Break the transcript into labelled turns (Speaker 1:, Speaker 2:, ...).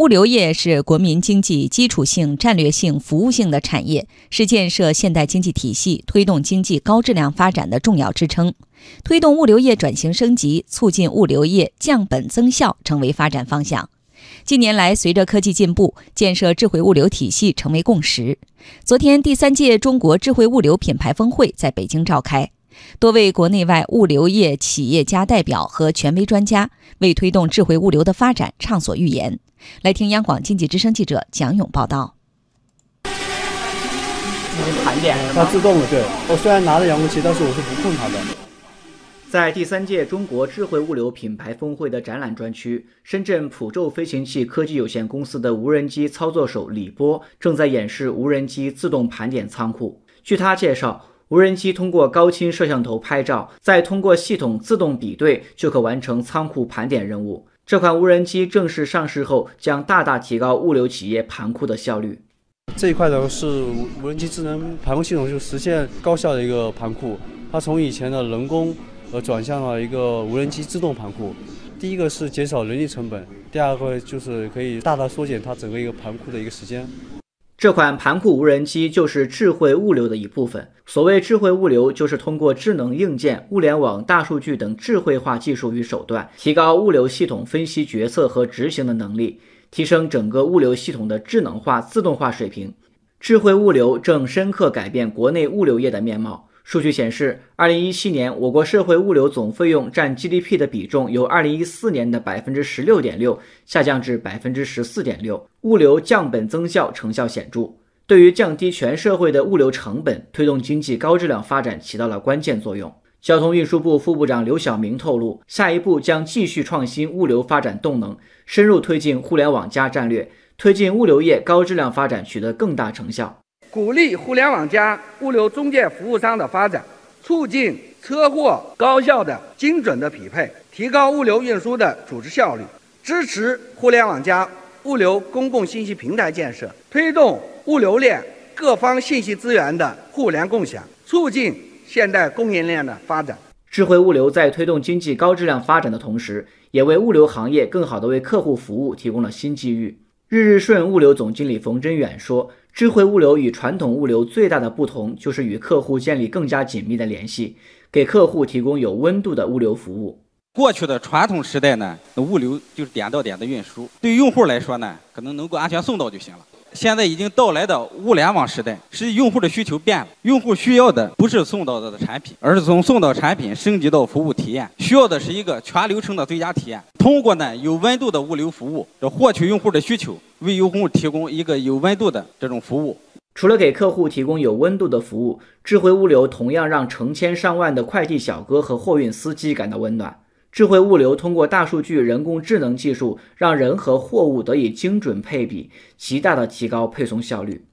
Speaker 1: 物流业是国民经济基础性、战略性、服务性的产业，是建设现代经济体系、推动经济高质量发展的重要支撑。推动物流业转型升级，促进物流业降本增效，成为发展方向。近年来，随着科技进步，建设智慧物流体系成为共识。昨天，第三届中国智慧物流品牌峰会在北京召开。多位国内外物流业企业家代表和权威专家为推动智慧物流的发展畅所欲言。来听央广经济之声记者蒋勇报道。
Speaker 2: 盘点
Speaker 3: 它自动的，对我虽然拿着遥控器，但是我是不控它的。
Speaker 2: 在第三届中国智慧物流品牌峰会的展览专区，深圳普宙飞行器科技有限公司的无人机操作手李波正在演示无人机自动盘点仓库。据他介绍。无人机通过高清摄像头拍照，再通过系统自动比对，就可完成仓库盘点任务。这款无人机正式上市后，将大大提高物流企业盘库的效率。
Speaker 3: 这一块呢是无人机智能盘库系统，就实现高效的一个盘库。它从以前的人工，呃，转向了一个无人机自动盘库。第一个是减少人力成本，第二个就是可以大大缩减它整个一个盘库的一个时间。
Speaker 2: 这款盘库无人机就是智慧物流的一部分。所谓智慧物流，就是通过智能硬件、物联网、大数据等智慧化技术与手段，提高物流系统分析决策和执行的能力，提升整个物流系统的智能化、自动化水平。智慧物流正深刻改变国内物流业的面貌。数据显示，二零一七年我国社会物流总费用占 GDP 的比重由二零一四年的百分之十六点六下降至百分之十四点六，物流降本增效成效显著，对于降低全社会的物流成本、推动经济高质量发展起到了关键作用。交通运输部副部长刘晓明透露，下一步将继续创新物流发展动能，深入推进“互联网”战略，推进物流业高质量发展取得更大成效。
Speaker 4: 鼓励“互联网加”物流中介服务商的发展，促进车货高效的、精准的匹配，提高物流运输的组织效率；支持“互联网加”物流公共信息平台建设，推动物流链各方信息资源的互联共享，促进现代供应链的发展。
Speaker 2: 智慧物流在推动经济高质量发展的同时，也为物流行业更好地为客户服务提供了新机遇。日日顺物流总经理冯真远说。智慧物流与传统物流最大的不同，就是与客户建立更加紧密的联系，给客户提供有温度的物流服务。
Speaker 5: 过去的传统时代呢，物流就是点到点的运输，对用户来说呢，可能能够安全送到就行了。现在已经到来的物联网时代，是用户的需求变了。用户需要的不是送到的产品，而是从送到产品升级到服务体验，需要的是一个全流程的最佳体验。通过呢有温度的物流服务，这获取用户的需求，为用户提供一个有温度的这种服务。
Speaker 2: 除了给客户提供有温度的服务，智慧物流同样让成千上万的快递小哥和货运司机感到温暖。智慧物流通过大数据、人工智能技术，让人和货物得以精准配比，极大的提高配送效率。